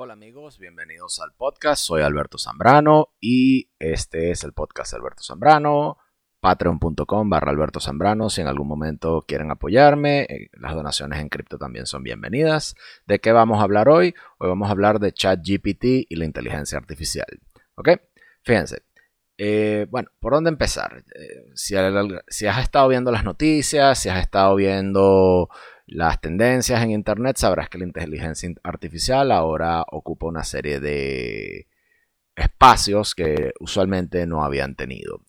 Hola amigos, bienvenidos al podcast. Soy Alberto Zambrano y este es el podcast Alberto Zambrano. Patreon.com barra Alberto Zambrano. Si en algún momento quieren apoyarme, eh, las donaciones en cripto también son bienvenidas. ¿De qué vamos a hablar hoy? Hoy vamos a hablar de ChatGPT y la inteligencia artificial. ¿Ok? Fíjense. Eh, bueno, ¿por dónde empezar? Eh, si, si has estado viendo las noticias, si has estado viendo las tendencias en Internet, sabrás que la inteligencia artificial ahora ocupa una serie de espacios que usualmente no habían tenido.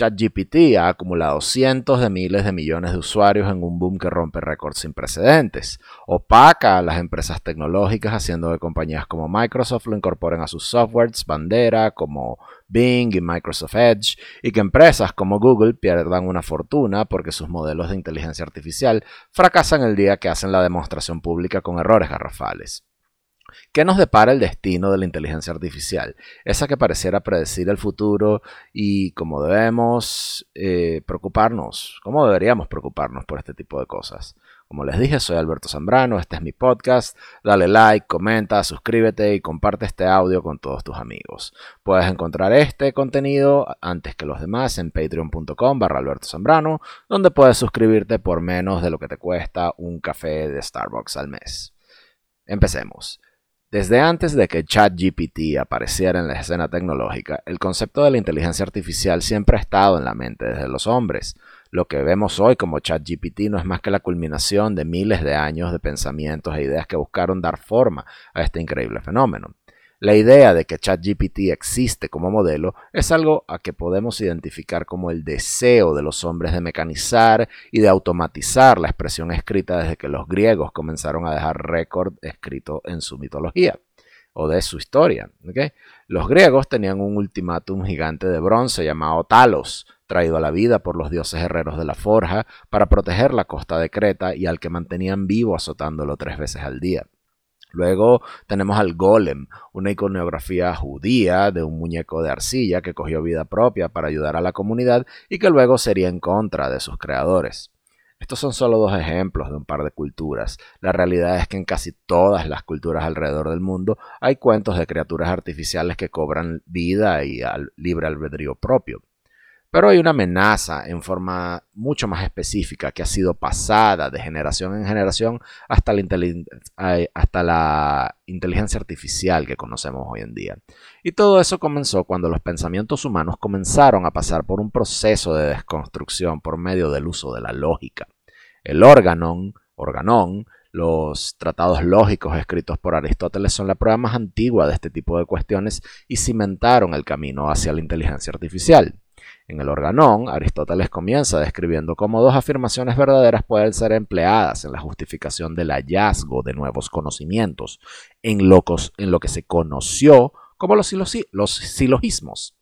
ChatGPT ha acumulado cientos de miles de millones de usuarios en un boom que rompe récords sin precedentes. Opaca a las empresas tecnológicas haciendo que compañías como Microsoft lo incorporen a sus softwares bandera como Bing y Microsoft Edge y que empresas como Google pierdan una fortuna porque sus modelos de inteligencia artificial fracasan el día que hacen la demostración pública con errores garrafales. ¿Qué nos depara el destino de la inteligencia artificial? Esa que pareciera predecir el futuro y cómo debemos eh, preocuparnos, cómo deberíamos preocuparnos por este tipo de cosas. Como les dije, soy Alberto Zambrano, este es mi podcast. Dale like, comenta, suscríbete y comparte este audio con todos tus amigos. Puedes encontrar este contenido antes que los demás en patreon.com barra Zambrano, donde puedes suscribirte por menos de lo que te cuesta un café de Starbucks al mes. Empecemos. Desde antes de que ChatGPT apareciera en la escena tecnológica, el concepto de la inteligencia artificial siempre ha estado en la mente de los hombres. Lo que vemos hoy como ChatGPT no es más que la culminación de miles de años de pensamientos e ideas que buscaron dar forma a este increíble fenómeno. La idea de que ChatGPT existe como modelo es algo a que podemos identificar como el deseo de los hombres de mecanizar y de automatizar la expresión escrita desde que los griegos comenzaron a dejar récord escrito en su mitología o de su historia. Los griegos tenían un ultimátum gigante de bronce llamado Talos, traído a la vida por los dioses herreros de la forja para proteger la costa de Creta y al que mantenían vivo azotándolo tres veces al día. Luego tenemos al golem, una iconografía judía de un muñeco de arcilla que cogió vida propia para ayudar a la comunidad y que luego sería en contra de sus creadores. Estos son solo dos ejemplos de un par de culturas. La realidad es que en casi todas las culturas alrededor del mundo hay cuentos de criaturas artificiales que cobran vida y al libre albedrío propio. Pero hay una amenaza en forma mucho más específica que ha sido pasada de generación en generación hasta la, inteligencia artificial que conocemos hoy en día. Y todo eso comenzó cuando los pensamientos humanos comenzaron a pasar por un proceso de desconstrucción por medio del uso de la lógica. El órganon, organón, los tratados lógicos escritos por Aristóteles son la prueba más antigua de este tipo de cuestiones y cimentaron el camino hacia la inteligencia artificial. En el organón, Aristóteles comienza describiendo cómo dos afirmaciones verdaderas pueden ser empleadas en la justificación del hallazgo de nuevos conocimientos, en lo, en lo que se conoció como los, silogismos.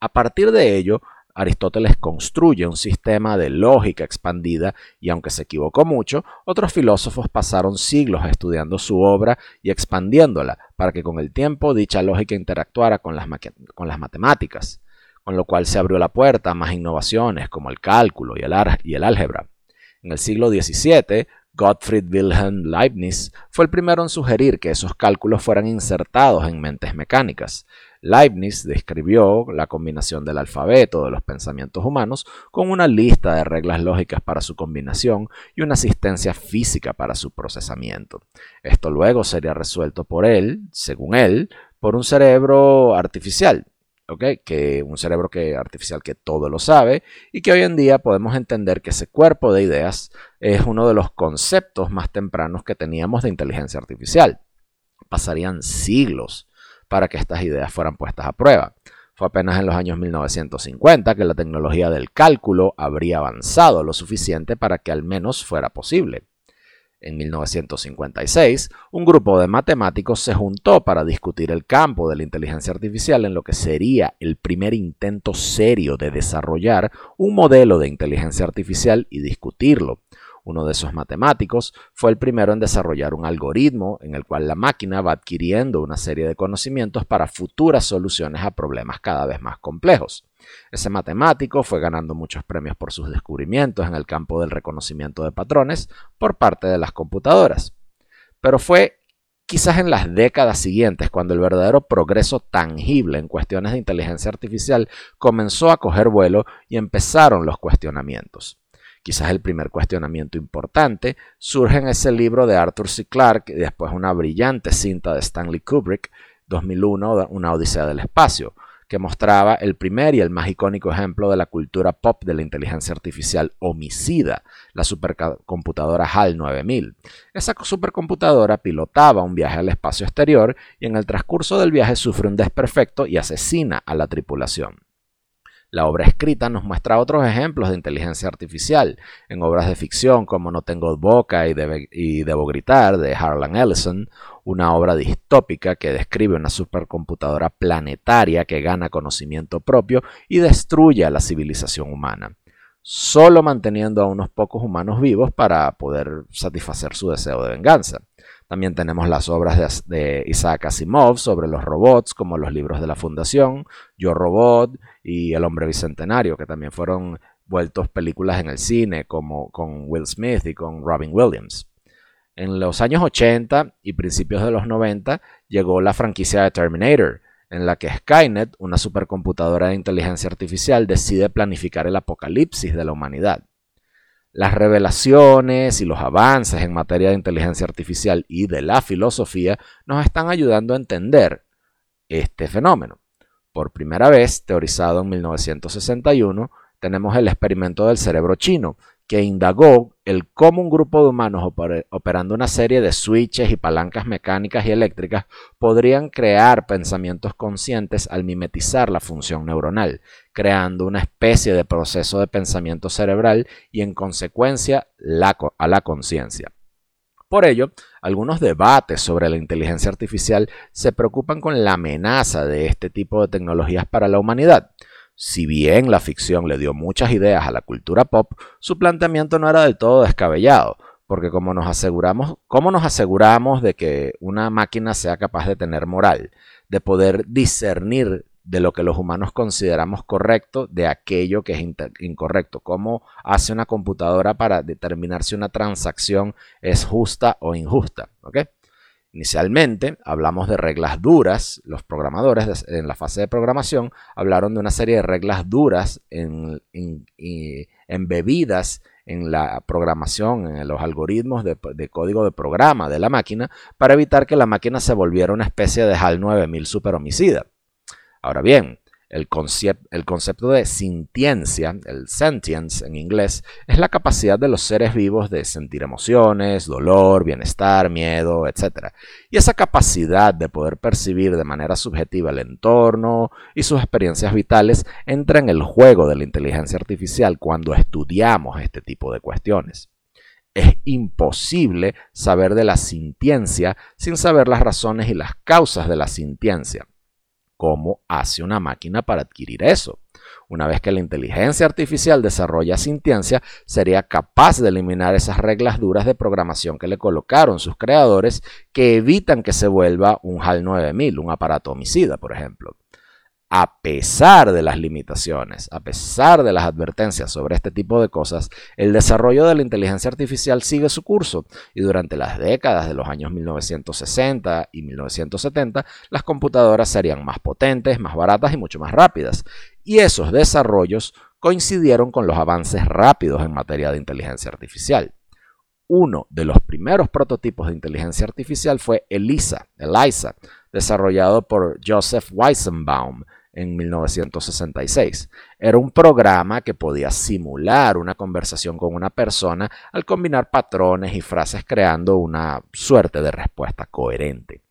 A partir de ello, Aristóteles construye un sistema de lógica expandida y aunque se equivocó mucho, otros filósofos pasaron siglos estudiando su obra y expandiéndola para que con el tiempo dicha lógica interactuara con las matemáticas con lo cual se abrió la puerta a más innovaciones como el cálculo y el, y el álgebra. En el siglo XVII, Gottfried Wilhelm Leibniz fue el primero en sugerir que esos cálculos fueran insertados en mentes mecánicas. Leibniz describió la combinación del alfabeto de los pensamientos humanos con una lista de reglas lógicas para su combinación y una asistencia física para su procesamiento. Esto luego sería resuelto por él, según él, por un cerebro artificial, que un cerebro que, artificial que todo lo sabe y que hoy en día podemos entender que ese cuerpo de ideas es uno de los conceptos más tempranos que teníamos de inteligencia artificial. Pasarían siglos para que estas ideas fueran puestas a prueba. Fue apenas en los años 1950 que la tecnología del cálculo habría avanzado lo suficiente para que al menos fuera posible. En 1956, un grupo de matemáticos se juntó para discutir el campo de la inteligencia artificial en lo que sería el primer intento serio de desarrollar un modelo de inteligencia artificial y discutirlo. Uno de esos matemáticos fue el primero en desarrollar un algoritmo en el cual la máquina va adquiriendo una serie de conocimientos para futuras soluciones a problemas cada vez más complejos. Ese matemático fue ganando muchos premios por sus descubrimientos en el campo del reconocimiento de patrones por parte de las computadoras. Pero fue quizás en las décadas siguientes, cuando el verdadero progreso tangible en cuestiones de inteligencia artificial comenzó a coger vuelo y empezaron los cuestionamientos. Quizás el primer cuestionamiento importante surge en ese libro de Arthur C. Clarke y después una brillante cinta de Stanley Kubrick, 2001, Una Odisea del Espacio, que mostraba el primer y el más icónico ejemplo de la cultura pop de la inteligencia artificial homicida, la supercomputadora HAL 9000. Esa supercomputadora pilotaba un viaje al espacio exterior y en el transcurso del viaje sufre un desperfecto y asesina a la tripulación. La obra escrita nos muestra otros ejemplos de inteligencia artificial en obras de ficción como No tengo boca y, debo gritar de Harlan Ellison, una obra distópica que describe una supercomputadora planetaria que gana conocimiento propio y destruye a la civilización humana, solo manteniendo a unos pocos humanos vivos para poder satisfacer su deseo de venganza. También tenemos las obras de, Isaac Asimov sobre los robots, como los libros de la Fundación, Yo Robot y El Hombre Bicentenario, que también fueron vueltos películas en el cine, como con Will Smith y con Robin Williams. En los años 80 y principios de los 90 llegó la franquicia de Terminator, en la que Skynet, una supercomputadora de inteligencia artificial, decide planificar el apocalipsis de la humanidad. Las revelaciones y los avances en materia de inteligencia artificial y de la filosofía nos están ayudando a entender este fenómeno. Por primera vez, teorizado en 1961, tenemos el experimento del cerebro chino, que indagó el cómo un grupo de humanos operando una serie de switches y palancas mecánicas y eléctricas podrían crear pensamientos conscientes al mimetizar la función neuronal, creando una especie de proceso de pensamiento cerebral y en consecuencia a la conciencia. Por ello, algunos debates sobre la inteligencia artificial se preocupan con la amenaza de este tipo de tecnologías para la humanidad. Si bien la ficción le dio muchas ideas a la cultura pop, su planteamiento no era del todo descabellado, porque como nos aseguramos, ¿cómo nos aseguramos de que una máquina sea capaz de tener moral, de poder discernir de lo que los humanos consideramos correcto de aquello que es incorrecto? ¿Cómo hace una computadora para determinar si una transacción es justa o injusta? Inicialmente hablamos de reglas duras, los programadores en la fase de programación hablaron de una serie de reglas duras embebidas en la programación, en los algoritmos de, código de programa de la máquina, para evitar que la máquina se volviera una especie de HAL 9000 super homicida. Ahora bien, el, concepto de sintiencia, el sentience en inglés, es la capacidad de los seres vivos de sentir emociones, dolor, bienestar, miedo, etc. Y esa capacidad de poder percibir de manera subjetiva el entorno y sus experiencias vitales entra en el juego de la inteligencia artificial cuando estudiamos este tipo de cuestiones. Es imposible saber de la sintiencia sin saber las razones y las causas de la sintiencia cómo hace una máquina para adquirir eso. Una vez que la inteligencia artificial desarrolla sintiencia, sería capaz de eliminar esas reglas duras de programación que le colocaron sus creadores que evitan que se vuelva un HAL 9000, un aparato homicida, por ejemplo a pesar de las limitaciones, a pesar de las advertencias sobre este tipo de cosas, el desarrollo de la inteligencia artificial sigue su curso y durante las décadas de los años 1960 y 1970 las computadoras serían más potentes, más baratas y mucho más rápidas. Y esos desarrollos coincidieron con los avances rápidos en materia de inteligencia artificial. Uno de los primeros prototipos de inteligencia artificial fue ELISA, ELISA, desarrollado por Joseph Weizenbaum en 1966. Era un programa que podía simular una conversación con una persona al combinar patrones y frases creando una suerte de respuesta coherente.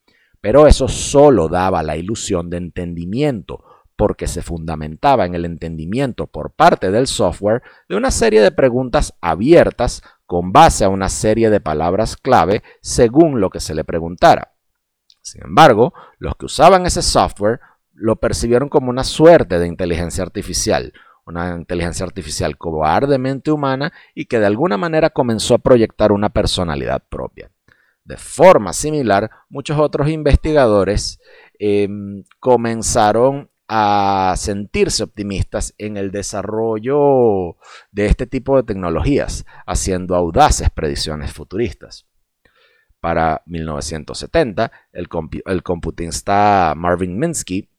Pero eso solo daba la ilusión de entendimiento, porque se fundamentaba en el entendimiento por parte del software de una serie de preguntas abiertas con base a una serie de palabras clave según lo que se le preguntara. Sin embargo, los que usaban ese software lo percibieron como una suerte de inteligencia artificial, una inteligencia artificial cobardemente humana y que de alguna manera comenzó a proyectar una personalidad propia. De forma similar, muchos otros investigadores em, comenzaron a sentirse optimistas en el desarrollo de este tipo de tecnologías, haciendo audaces predicciones futuristas. Para 1970, el, el computista Marvin Minsky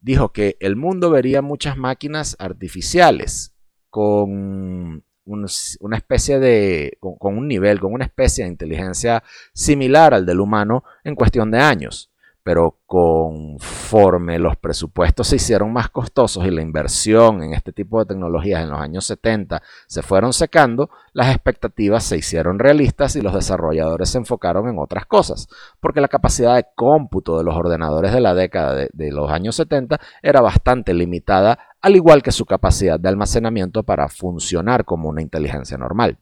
dijo que el mundo vería muchas máquinas artificiales con una especie de, con, un nivel, con una especie de inteligencia similar al del humano en cuestión de años pero conforme los presupuestos se hicieron más costosos y la inversión en este tipo de tecnologías en los años 70 se fueron secando, las expectativas se hicieron realistas y los desarrolladores se enfocaron en otras cosas, porque la capacidad de cómputo de los ordenadores de la década de, de los años 70 era bastante limitada, al igual que su capacidad de almacenamiento para funcionar como una inteligencia normal.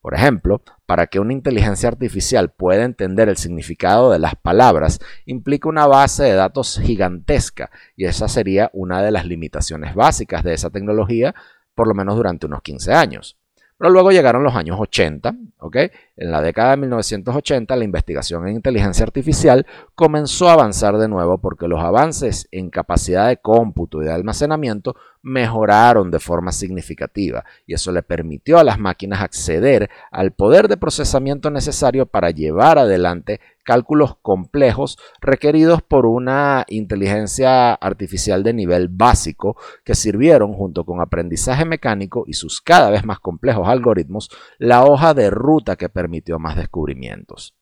Por ejemplo, para que una inteligencia artificial pueda entender el significado de las palabras, implica una base de datos gigantesca y esa sería una de las limitaciones básicas de esa tecnología, por lo menos durante unos 15 años. Pero luego llegaron los años 80, ¿ok? En la década de 1980 la investigación en inteligencia artificial comenzó a avanzar de nuevo porque los avances en capacidad de cómputo y de almacenamiento mejoraron de forma significativa y eso le permitió a las máquinas acceder al poder de procesamiento necesario para llevar adelante cálculos complejos requeridos por una inteligencia artificial de nivel básico que sirvieron junto con aprendizaje mecánico y sus cada vez más complejos algoritmos la hoja de ruta que permitió más descubrimientos.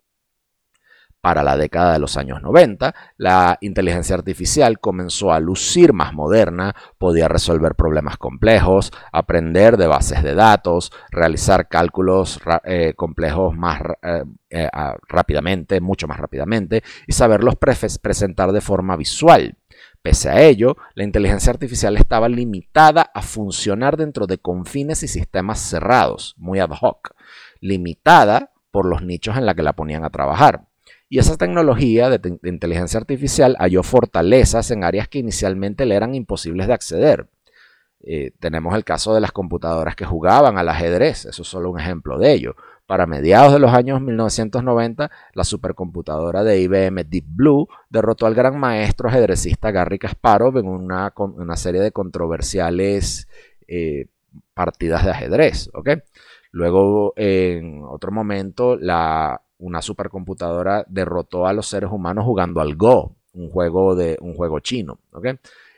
Para la década de los años 90, la inteligencia artificial comenzó a lucir más moderna, podía resolver problemas complejos, aprender de bases de datos, realizar cálculos eh, complejos más eh, eh, rápidamente, mucho más rápidamente, y saberlos presentar de forma visual. Pese a ello, la inteligencia artificial estaba limitada a funcionar dentro de confines y sistemas cerrados, muy ad hoc, limitada por los nichos en la que la ponían a trabajar. Y esa tecnología de, inteligencia artificial halló fortalezas en áreas que inicialmente le eran imposibles de acceder. Eh, tenemos el caso de las computadoras que jugaban al ajedrez, eso es solo un ejemplo de ello. Para mediados de los años 1990, la supercomputadora de IBM Deep Blue derrotó al gran maestro ajedrecista Garry Kasparov en una, serie de controversiales eh, partidas de ajedrez. Luego, en otro momento, una supercomputadora derrotó a los seres humanos jugando al Go, un juego, de, un juego chino.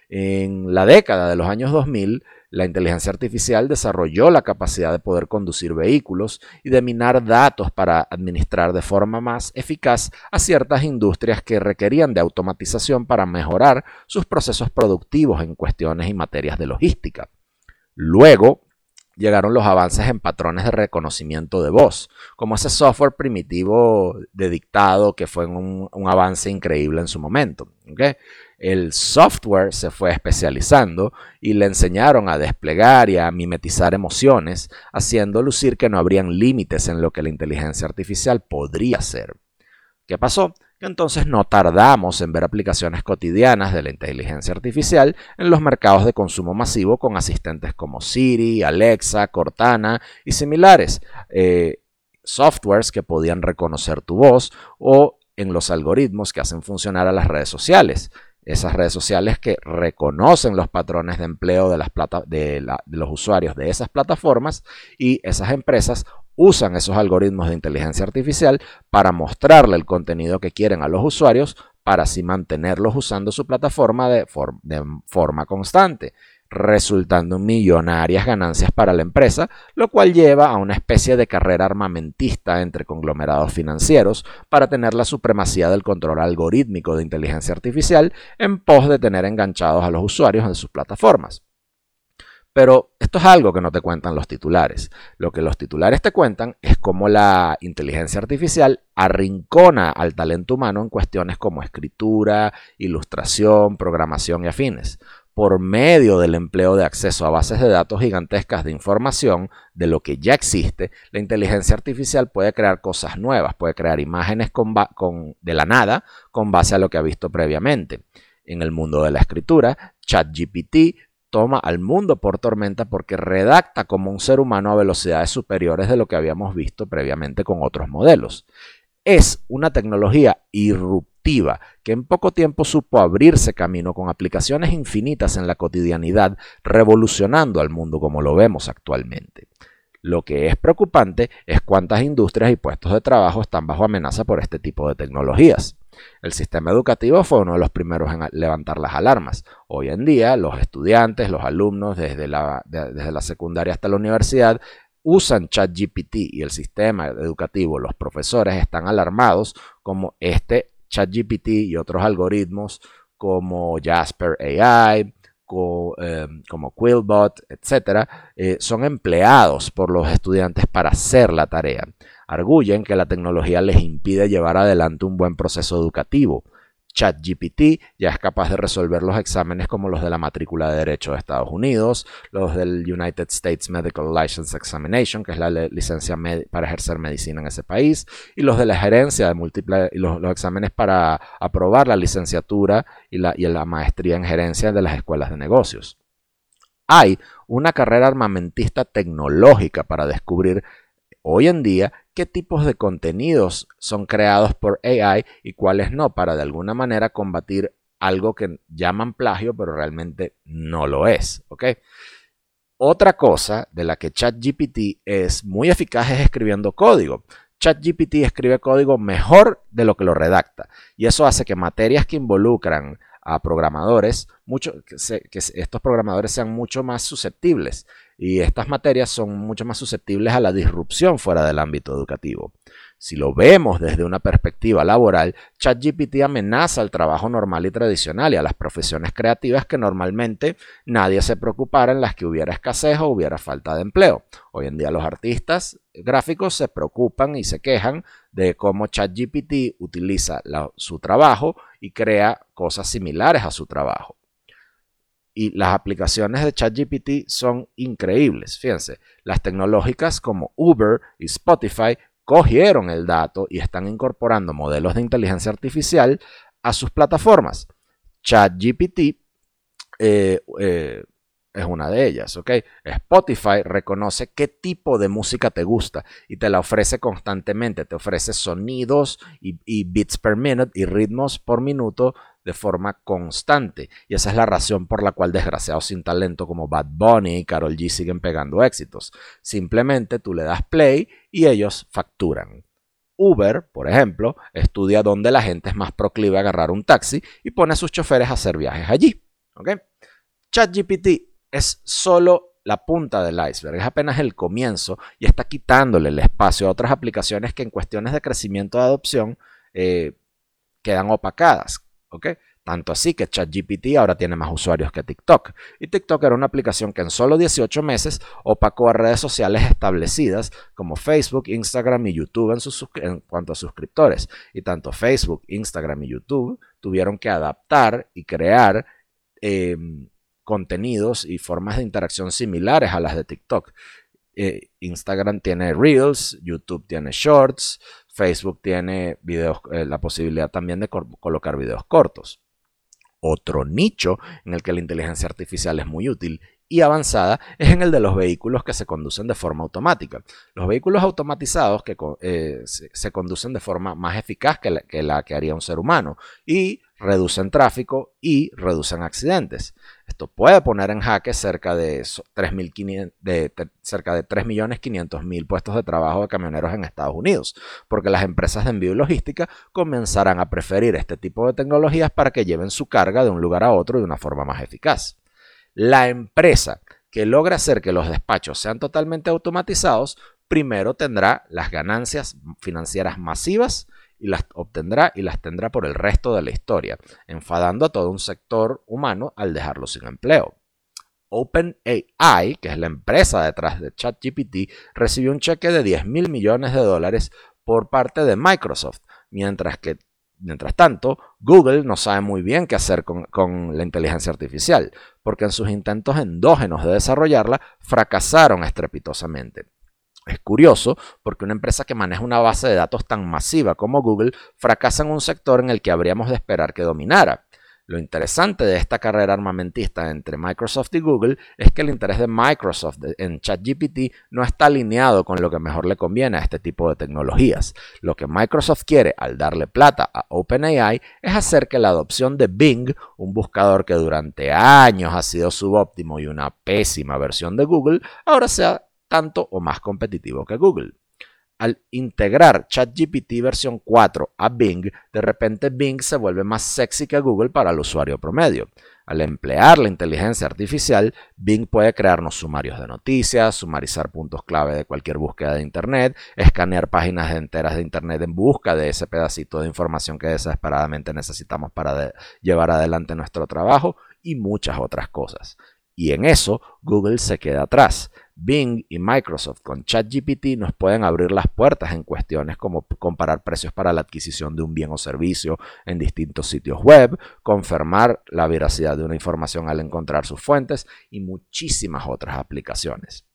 En la década de los años 2000, la inteligencia artificial desarrolló la capacidad de poder conducir vehículos y de minar datos para administrar de forma más eficaz a ciertas industrias que requerían de automatización para mejorar sus procesos productivos en cuestiones y materias de logística. Luego, llegaron los avances en patrones de reconocimiento de voz, como ese software primitivo de dictado que fue un, avance increíble en su momento. El software se fue especializando y le enseñaron a desplegar y a mimetizar emociones, haciendo lucir que no habrían límites en lo que la inteligencia artificial podría hacer. ¿Qué pasó? Que entonces no tardamos en ver aplicaciones cotidianas de la inteligencia artificial en los mercados de consumo masivo con asistentes como Siri, Alexa, Cortana y similares, eh, softwares que podían reconocer tu voz o en los algoritmos que hacen funcionar a las redes sociales. Esas redes sociales que reconocen los patrones de empleo de, las de los usuarios de esas plataformas y esas empresas usan esos algoritmos de inteligencia artificial para mostrarle el contenido que quieren a los usuarios para así mantenerlos usando su plataforma de, forma constante, resultando en millonarias ganancias para la empresa, lo cual lleva a una especie de carrera armamentista entre conglomerados financieros para tener la supremacía del control algorítmico de inteligencia artificial en pos de tener enganchados a los usuarios en sus plataformas. Pero esto es algo que no te cuentan los titulares. Lo que los titulares te cuentan es cómo la inteligencia artificial arrincona al talento humano en cuestiones como escritura, ilustración, programación y afines. Por medio del empleo de acceso a bases de datos gigantescas de información de lo que ya existe, la inteligencia artificial puede crear cosas nuevas, puede crear imágenes de la nada con base a lo que ha visto previamente. En el mundo de la escritura, ChatGPT toma al mundo por tormenta porque redacta como un ser humano a velocidades superiores de lo que habíamos visto previamente con otros modelos. Es una tecnología irruptiva que en poco tiempo supo abrirse camino con aplicaciones infinitas en la cotidianidad, revolucionando al mundo como lo vemos actualmente. Lo que es preocupante es cuántas industrias y puestos de trabajo están bajo amenaza por este tipo de tecnologías. El sistema educativo fue uno de los primeros en levantar las alarmas. Hoy en día, los estudiantes, los alumnos, desde la, desde la secundaria hasta la universidad, usan ChatGPT y el sistema educativo, los profesores están alarmados como este ChatGPT y otros algoritmos como Jasper AI, em, como Quillbot, etcétera, eh, son empleados por los estudiantes para hacer la tarea. Arguyen que la tecnología les impide llevar adelante un buen proceso educativo. ChatGPT ya es capaz de resolver los exámenes como los de la matrícula de Derecho de Estados Unidos, los del United States Medical License Examination, que es la licencia para ejercer medicina en ese país, y los de la gerencia de múltiples, y los, exámenes para aprobar la licenciatura y la, y la maestría en gerencia de las escuelas de negocios. Hay una carrera armamentista tecnológica para descubrir hoy en día qué tipos de contenidos son creados por AI y cuáles no, para de alguna manera combatir algo que llaman plagio, pero realmente no lo es. Otra cosa de la que ChatGPT es muy eficaz es escribiendo código. ChatGPT escribe código mejor de lo que lo redacta y eso hace que materias que involucran a programadores, mucho, que, que, estos programadores sean mucho más susceptibles y estas materias son mucho más susceptibles a la disrupción fuera del ámbito educativo. Si lo vemos desde una perspectiva laboral, ChatGPT amenaza al trabajo normal y tradicional y a las profesiones creativas que normalmente nadie se preocupara en las que hubiera escasez o hubiera falta de empleo. Hoy en día los artistas gráficos se preocupan y se quejan de cómo ChatGPT utiliza su trabajo y crea cosas similares a su trabajo y las aplicaciones de ChatGPT son increíbles. Fíjense, las tecnológicas como Uber y Spotify cogieron el dato y están incorporando modelos de inteligencia artificial a sus plataformas. ChatGPT eh, eh, es una de ellas, ¿ok? Spotify reconoce qué tipo de música te gusta y te la ofrece constantemente, te ofrece sonidos y, y bits per minute y ritmos por minuto de forma constante. Y esa es la razón por la cual desgraciados sin talento como Bad Bunny y Carol G siguen pegando éxitos. Simplemente tú le das play y ellos facturan. Uber, por ejemplo, estudia dónde la gente es más proclive a agarrar un taxi y pone a sus choferes a hacer viajes allí. ChatGPT es solo la punta del iceberg, es apenas el comienzo y está quitándole el espacio a otras aplicaciones que en cuestiones de crecimiento de adopción eh, quedan opacadas. Tanto así que ChatGPT ahora tiene más usuarios que TikTok. Y TikTok era una aplicación que en solo 18 meses opacó a redes sociales establecidas como Facebook, Instagram y YouTube en, cuanto a suscriptores. Y tanto Facebook, Instagram y YouTube tuvieron que adaptar y crear em, contenidos y formas de interacción similares a las de TikTok. Eh, Instagram tiene Reels, YouTube tiene Shorts, Facebook tiene videos, eh, la posibilidad también de colocar videos cortos. Otro nicho en el que la inteligencia artificial es muy útil y avanzada es en el de los vehículos que se conducen de forma automática. Los vehículos automatizados que eh, se, conducen de forma más eficaz que la, que haría un ser humano y reducen tráfico y reducen accidentes. Esto puede poner en jaque cerca de, 3, de, cerca de 3.500.000 puestos de trabajo de camioneros en Estados Unidos, porque las empresas de envío y logística comenzarán a preferir este tipo de tecnologías para que lleven su carga de un lugar a otro de una forma más eficaz. La empresa que logra hacer que los despachos sean totalmente automatizados, primero tendrá las ganancias financieras masivas y las obtendrá y las tendrá por el resto de la historia, enfadando a todo un sector humano al dejarlo sin empleo. OpenAI, que es la empresa detrás de ChatGPT, recibió un cheque de 10 mil millones de dólares por parte de Microsoft, mientras que Mientras tanto, Google no sabe muy bien qué hacer con, con, la inteligencia artificial, porque en sus intentos endógenos de desarrollarla fracasaron estrepitosamente. Es curioso porque una empresa que maneja una base de datos tan masiva como Google fracasa en un sector en el que habríamos de esperar que dominara. Lo interesante de esta carrera armamentista entre Microsoft y Google es que el interés de Microsoft en ChatGPT no está alineado con lo que mejor le conviene a este tipo de tecnologías. Lo que Microsoft quiere al darle plata a OpenAI es hacer que la adopción de Bing, un buscador que durante años ha sido subóptimo y una pésima versión de Google, ahora sea tanto o más competitivo que Google. Al integrar ChatGPT versión 4 a Bing, de repente Bing se vuelve más sexy que Google para el usuario promedio. Al emplear la inteligencia artificial, Bing puede crearnos sumarios de noticias, sumarizar puntos clave de cualquier búsqueda de Internet, escanear páginas enteras de Internet en busca de ese pedacito de información que desesperadamente necesitamos para llevar adelante nuestro trabajo y muchas otras cosas. Y en eso Google se queda atrás. Bing y Microsoft con ChatGPT nos pueden abrir las puertas en cuestiones como comparar precios para la adquisición de un bien o servicio en distintos sitios web, confirmar la veracidad de una información al encontrar sus fuentes y muchísimas otras aplicaciones.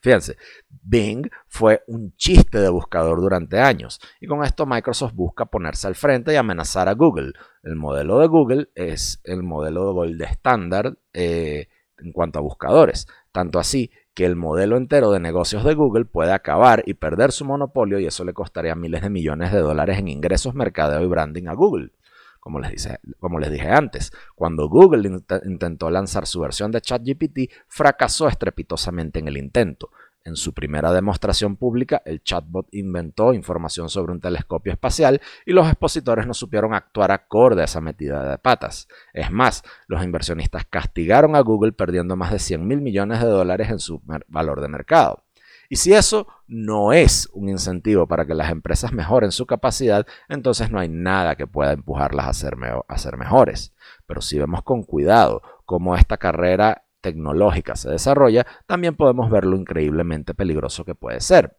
Fíjense, Bing fue un chiste de buscador durante años y con esto Microsoft busca ponerse al frente y amenazar a Google. El modelo de Google es el modelo de gold estándar eh, en cuanto a buscadores, tanto así que el modelo entero de negocios de Google puede acabar y perder su monopolio y eso le costaría miles de millones de dólares en ingresos, mercadeo y branding a Google. Como les, como les dije antes, cuando Google intentó lanzar su versión de ChatGPT, fracasó estrepitosamente en el intento. En su primera demostración pública, el chatbot inventó información sobre un telescopio espacial y los expositores no supieron actuar acorde a esa metida de patas. Es más, los inversionistas castigaron a Google perdiendo más de 100 mil millones de dólares en su valor de mercado. Y si eso no es un incentivo para que las empresas mejoren su capacidad, entonces no hay nada que pueda empujarlas a ser, a mejores. Pero si vemos con cuidado cómo esta carrera tecnológica se desarrolla, también podemos ver lo increíblemente peligroso que puede ser.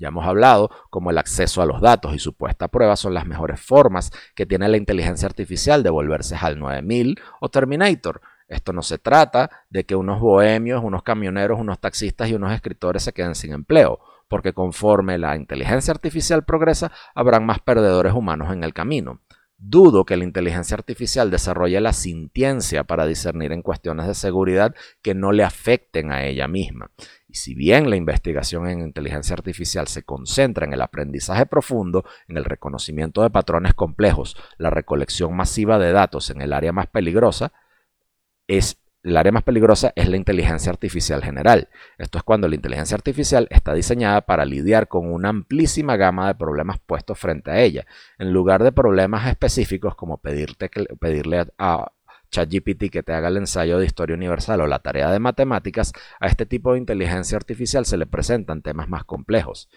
Ya hemos hablado como el acceso a los datos y supuesta prueba son las mejores formas que tiene la inteligencia artificial de volverse HAL 9000 o Terminator. Esto no se trata de que unos bohemios, unos camioneros, unos taxistas y unos escritores se queden sin empleo, porque conforme la inteligencia artificial progresa, habrán más perdedores humanos en el camino. Dudo que la inteligencia artificial desarrolle la sintiencia para discernir en cuestiones de seguridad que no le afecten a ella misma. Y si bien la investigación en inteligencia artificial se concentra en el aprendizaje profundo, en el reconocimiento de patrones complejos, la recolección masiva de datos en el área más peligrosa, es el área más peligrosa es la inteligencia artificial general. Esto es cuando la inteligencia artificial está diseñada para lidiar con una amplísima gama de problemas puestos frente a ella, en lugar de problemas específicos como pedirle a ChatGPT que te haga el ensayo de historia universal o la tarea de matemáticas, a este tipo de inteligencia artificial se le presentan temas más complejos.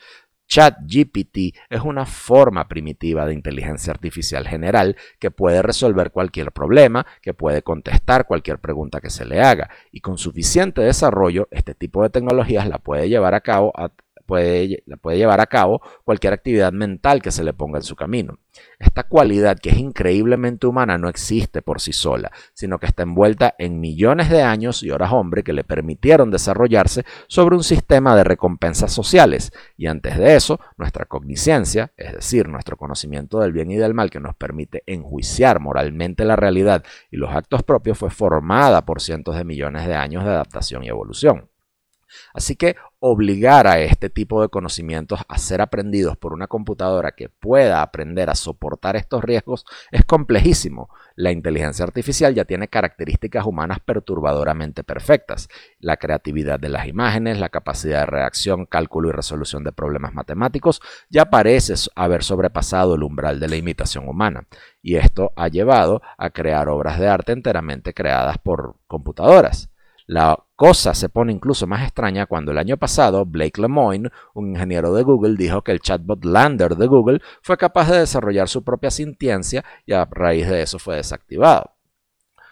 ChatGPT es una forma primitiva de inteligencia artificial general que puede resolver cualquier problema, que puede contestar cualquier pregunta que se le haga y con suficiente desarrollo este tipo de tecnologías la puede llevar a cabo a, puede, llevar a cabo cualquier actividad mental que se le ponga en su camino. Esta cualidad que es increíblemente humana no existe por sí sola, sino que está envuelta en millones de años y horas hombre que le permitieron desarrollarse sobre un sistema de recompensas sociales. Y antes de eso, nuestra cogniscencia, es decir, nuestro conocimiento del bien y del mal que nos permite enjuiciar moralmente la realidad y los actos propios, fue formada por cientos de millones de años de adaptación y evolución. Así que obligar a este tipo de conocimientos a ser aprendidos por una computadora que pueda aprender a soportar estos riesgos es complejísimo. La inteligencia artificial ya tiene características humanas perturbadoramente perfectas. La creatividad de las imágenes, la capacidad de reacción, cálculo y resolución de problemas matemáticos ya parece haber sobrepasado el umbral de la imitación humana. Y esto ha llevado a crear obras de arte enteramente creadas por computadoras. La cosa se pone incluso más extraña cuando el año pasado Blake Lemoine, un ingeniero de Google, dijo que el chatbot Lander de Google fue capaz de desarrollar su propia sintiencia y a raíz de eso fue desactivado.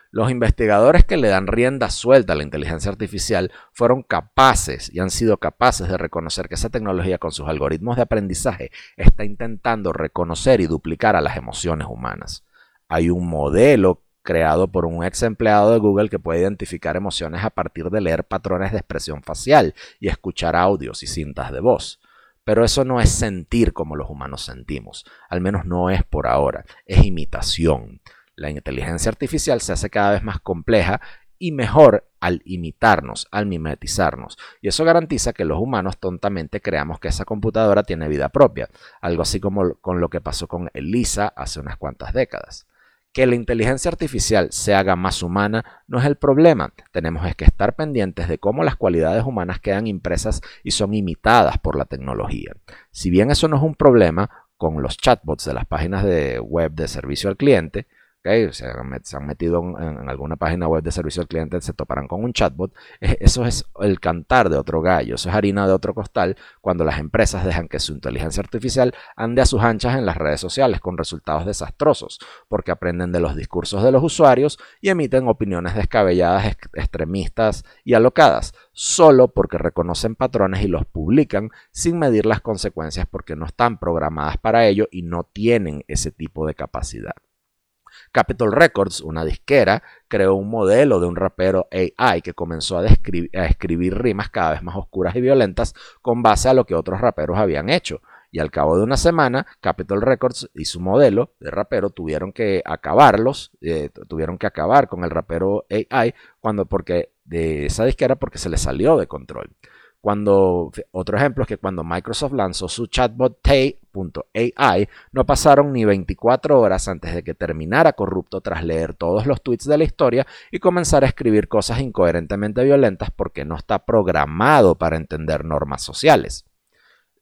Los investigadores que le dan rienda suelta a la inteligencia artificial fueron capaces y han sido capaces de reconocer que esa tecnología con sus algoritmos de aprendizaje está intentando reconocer y duplicar a las emociones humanas. Hay un modelo creado por un ex empleado de Google que puede identificar emociones a partir de leer patrones de expresión facial y escuchar audios y cintas de voz. Pero eso no es sentir como los humanos sentimos, al menos no es por ahora, es imitación. La inteligencia artificial se hace cada vez más compleja y mejor al imitarnos, al mimetizarnos. Y eso garantiza que los humanos tontamente creamos que esa computadora tiene vida propia, algo así como con lo que pasó con Elisa hace unas cuantas décadas. Que la inteligencia artificial se haga más humana no es el problema. Tenemos que estar pendientes de cómo las cualidades humanas quedan impresas y son imitadas por la tecnología. Si bien eso no es un problema con los chatbots de las páginas de web de servicio al cliente, se, han metido en, alguna página web de servicio al cliente, se toparán con un chatbot. Eso es el cantar de otro gallo, eso es harina de otro costal cuando las empresas dejan que su inteligencia artificial ande a sus anchas en las redes sociales con resultados desastrosos, porque aprenden de los discursos de los usuarios y emiten opiniones descabelladas, extremistas y alocadas, solo porque reconocen patrones y los publican sin medir las consecuencias porque no están programadas para ello y no tienen ese tipo de capacidad. Capitol Records, una disquera, creó un modelo de un rapero AI que comenzó a, escribir rimas cada vez más oscuras y violentas con base a lo que otros raperos habían hecho. Y al cabo de una semana, Capitol Records y su modelo de rapero tuvieron que acabarlos, eh, tuvieron que acabar con el rapero AI cuando porque de esa disquera porque se le salió de control. Cuando, otro ejemplo es que cuando Microsoft lanzó su chatbot Tay.ai, no pasaron ni 24 horas antes de que terminara corrupto tras leer todos los tweets de la historia y comenzar a escribir cosas incoherentemente violentas porque no está programado para entender normas sociales.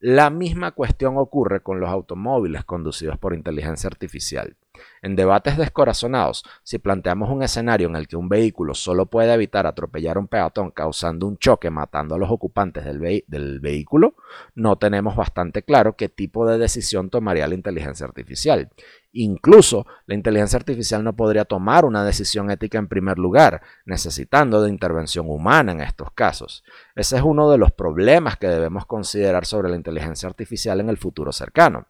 La misma cuestión ocurre con los automóviles conducidos por inteligencia artificial. En debates descorazonados, si planteamos un escenario en el que un vehículo solo puede evitar atropellar a un peatón causando un choque matando a los ocupantes del, del, vehículo, no tenemos bastante claro qué tipo de decisión tomaría la inteligencia artificial. Incluso la inteligencia artificial no podría tomar una decisión ética en primer lugar, necesitando de intervención humana en estos casos. Ese es uno de los problemas que debemos considerar sobre la inteligencia artificial en el futuro cercano.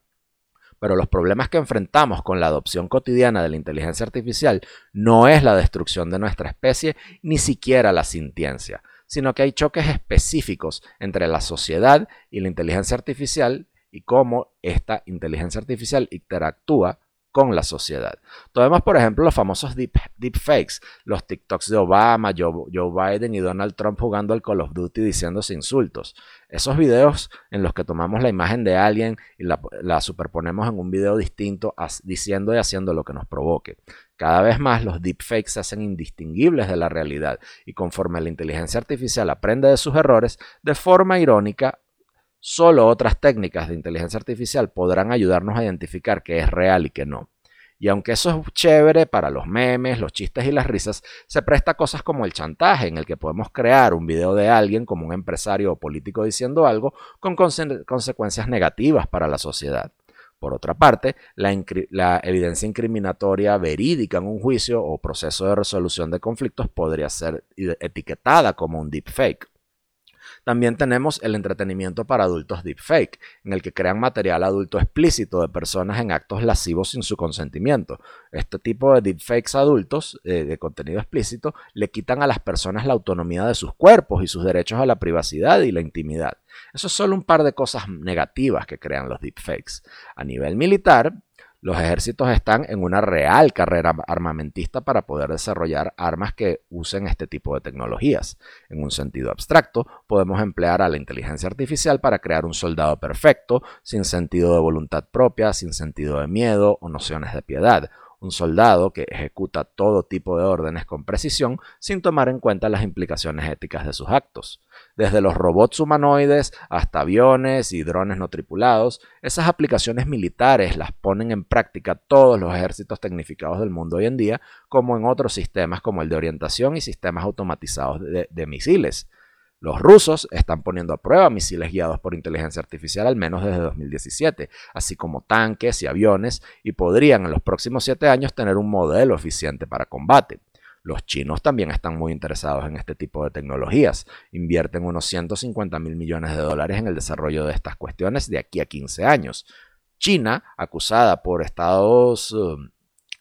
Pero los problemas que enfrentamos con la adopción cotidiana de la inteligencia artificial no es la destrucción de nuestra especie, ni siquiera la sintiencia, sino que hay choques específicos entre la sociedad y la inteligencia artificial y cómo esta inteligencia artificial interactúa con la sociedad. Tomemos, por ejemplo, los famosos deep, deepfakes, los TikToks de Obama, Joe, Biden y Donald Trump jugando al Call of Duty diciéndose insultos. Esos videos en los que tomamos la imagen de alguien y la, superponemos en un video distinto diciendo y haciendo lo que nos provoque. Cada vez más los deepfakes se hacen indistinguibles de la realidad y conforme la inteligencia artificial aprende de sus errores, de forma irónica Solo otras técnicas de inteligencia artificial podrán ayudarnos a identificar qué es real y qué no. Y aunque eso es chévere para los memes, los chistes y las risas, se presta a cosas como el chantaje, en el que podemos crear un video de alguien como un empresario o político diciendo algo con consecuencias negativas para la sociedad. Por otra parte, la, la, evidencia incriminatoria verídica en un juicio o proceso de resolución de conflictos podría ser etiquetada como un deepfake. También tenemos el entretenimiento para adultos deepfake, en el que crean material adulto explícito de personas en actos lascivos sin su consentimiento. Este tipo de deepfakes adultos eh, de contenido explícito le quitan a las personas la autonomía de sus cuerpos y sus derechos a la privacidad y la intimidad. Eso es solo un par de cosas negativas que crean los deepfakes. A nivel militar, los ejércitos están en una real carrera armamentista para poder desarrollar armas que usen este tipo de tecnologías. En un sentido abstracto, podemos emplear a la inteligencia artificial para crear un soldado perfecto, sin sentido de voluntad propia, sin sentido de miedo o nociones de piedad, un soldado que ejecuta todo tipo de órdenes con precisión sin tomar en cuenta las implicaciones éticas de sus actos. Desde los robots humanoides hasta aviones y drones no tripulados, esas aplicaciones militares las ponen en práctica todos los ejércitos tecnificados del mundo hoy en día, como en otros sistemas como el de orientación y sistemas automatizados de, de misiles. Los rusos están poniendo a prueba misiles guiados por inteligencia artificial al menos desde 2017, así como tanques y aviones, y podrían en los próximos siete años tener un modelo eficiente para combate. Los chinos también están muy interesados en este tipo de tecnologías. Invierten unos 150 mil millones de dólares en el desarrollo de estas cuestiones de aquí a 15 años. China, acusada por Estados um,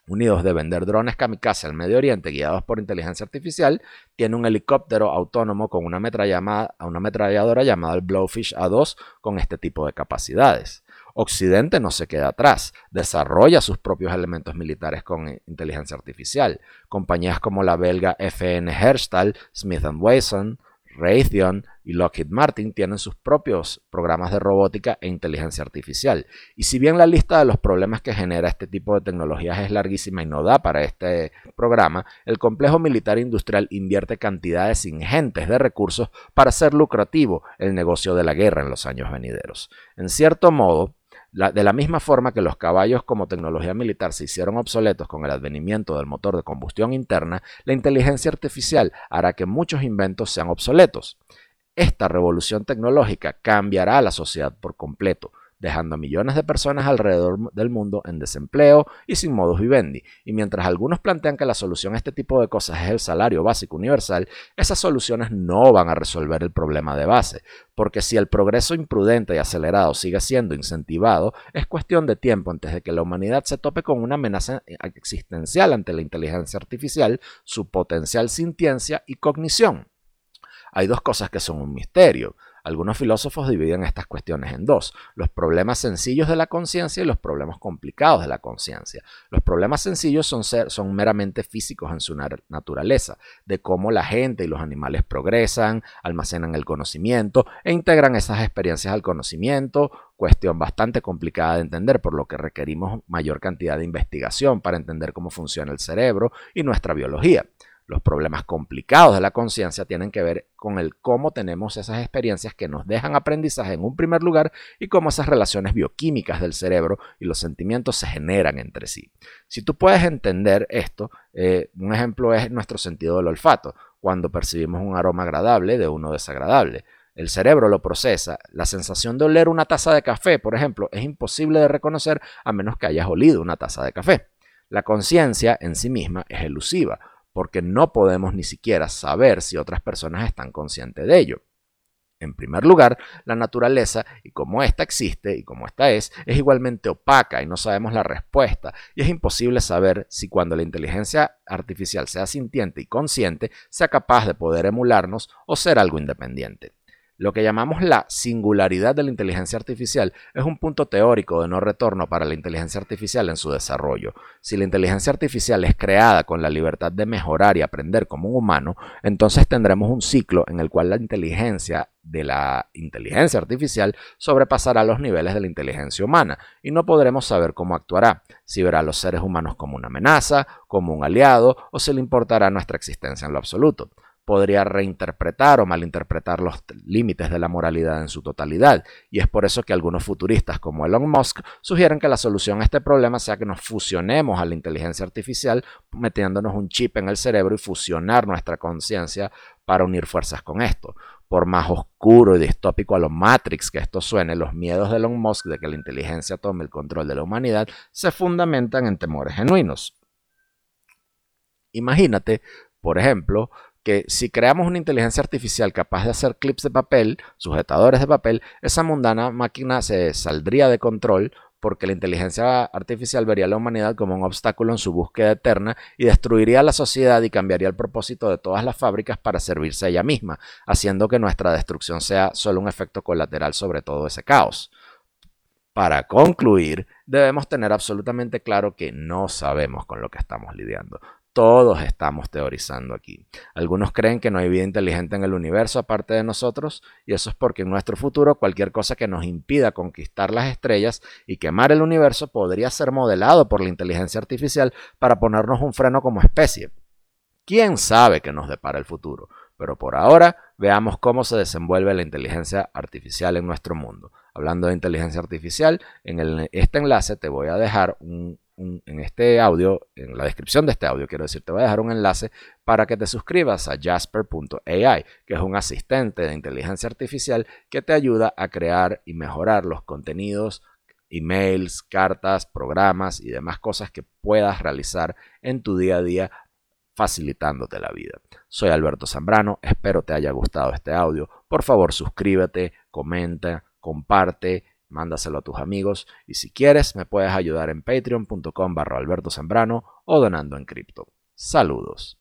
Unidos de vender drones kamikaze al Medio Oriente guiados por inteligencia artificial, tiene un helicóptero autónomo con una, una ametralladora llamada el Blowfish A2 con este tipo de capacidades. Occidente no se queda atrás, desarrolla sus propios elementos militares con inteligencia artificial. Compañías como la belga FN Herstal, Smith Wesson, Raytheon y Lockheed Martin tienen sus propios programas de robótica e inteligencia artificial. Y si bien la lista de los problemas que genera este tipo de tecnologías es larguísima y no da para este programa, el complejo militar industrial invierte cantidades ingentes de recursos para hacer lucrativo el negocio de la guerra en los años venideros. En cierto modo, de la misma forma que los caballos como tecnología militar se hicieron obsoletos con el advenimiento del motor de combustión interna, la inteligencia artificial hará que muchos inventos sean obsoletos. Esta revolución tecnológica cambiará a la sociedad por completo, dejando a millones de personas alrededor del mundo en desempleo y sin modus vivendi. Y mientras algunos plantean que la solución a este tipo de cosas es el salario básico universal, esas soluciones no van a resolver el problema de base, porque si el progreso imprudente y acelerado sigue siendo incentivado, es cuestión de tiempo antes de que la humanidad se tope con una amenaza existencial ante la inteligencia artificial, su potencial sintiencia y cognición. Hay dos cosas que son un misterio. Algunos filósofos dividen estas cuestiones en dos, los problemas sencillos de la conciencia y los problemas complicados de la conciencia. Los problemas sencillos son, meramente físicos en su naturaleza, de cómo la gente y los animales progresan, almacenan el conocimiento e integran esas experiencias al conocimiento, cuestión bastante complicada de entender, por lo que requerimos mayor cantidad de investigación para entender cómo funciona el cerebro y nuestra biología. Los problemas complicados de la conciencia tienen que ver con el cómo tenemos esas experiencias que nos dejan aprendizaje en un primer lugar y cómo esas relaciones bioquímicas del cerebro y los sentimientos se generan entre sí. Si tú puedes entender esto, eh, un ejemplo es nuestro sentido del olfato, cuando percibimos un aroma agradable de uno desagradable. El cerebro lo procesa. La sensación de oler una taza de café, por ejemplo, es imposible de reconocer a menos que hayas olido una taza de café. La conciencia en sí misma es elusiva porque no podemos ni siquiera saber si otras personas están conscientes de ello. En primer lugar, la naturaleza, y como ésta existe y como ésta es, es igualmente opaca y no sabemos la respuesta, y es imposible saber si cuando la inteligencia artificial sea sintiente y consciente, sea capaz de poder emularnos o ser algo independiente. Lo que llamamos la singularidad de la inteligencia artificial es un punto teórico de no retorno para la inteligencia artificial en su desarrollo. Si la inteligencia artificial es creada con la libertad de mejorar y aprender como un humano, entonces tendremos un ciclo en el cual la inteligencia de la inteligencia artificial sobrepasará los niveles de la inteligencia humana y no podremos saber cómo actuará, si verá a los seres humanos como una amenaza, como un aliado o si le importará nuestra existencia en lo absoluto podría reinterpretar o malinterpretar los límites de la moralidad en su totalidad. Y es por eso que algunos futuristas como Elon Musk sugieren que la solución a este problema sea que nos fusionemos a la inteligencia artificial metiéndonos un chip en el cerebro y fusionar nuestra conciencia para unir fuerzas con esto. Por más oscuro y distópico a lo Matrix que esto suene, los miedos de Elon Musk de que la inteligencia tome el control de la humanidad se fundamentan en temores genuinos. Imagínate, por ejemplo, que si creamos una inteligencia artificial capaz de hacer clips de papel, sujetadores de papel, esa mundana máquina se saldría de control porque la inteligencia artificial vería a la humanidad como un obstáculo en su búsqueda eterna y destruiría la sociedad y cambiaría el propósito de todas las fábricas para servirse a ella misma, haciendo que nuestra destrucción sea solo un efecto colateral sobre todo ese caos. Para concluir, debemos tener absolutamente claro que no sabemos con lo que estamos lidiando. Todos estamos teorizando aquí. Algunos creen que no hay vida inteligente en el universo aparte de nosotros, y eso es porque en nuestro futuro cualquier cosa que nos impida conquistar las estrellas y quemar el universo podría ser modelado por la inteligencia artificial para ponernos un freno como especie. ¿Quién sabe qué nos depara el futuro? Pero por ahora veamos cómo se desenvuelve la inteligencia artificial en nuestro mundo. Hablando de inteligencia artificial, en este enlace te voy a dejar un en este audio, en la descripción de este audio, quiero decir, te voy a dejar un enlace para que te suscribas a jasper.ai, que es un asistente de inteligencia artificial que te ayuda a crear y mejorar los contenidos, emails, cartas, programas y demás cosas que puedas realizar en tu día a día facilitándote la vida. Soy Alberto Zambrano, espero te haya gustado este audio. Por favor, suscríbete, comenta, comparte mándaselo a tus amigos y si quieres me puedes ayudar en patreon.com barra Alberto Zambrano o donando en cripto. Saludos.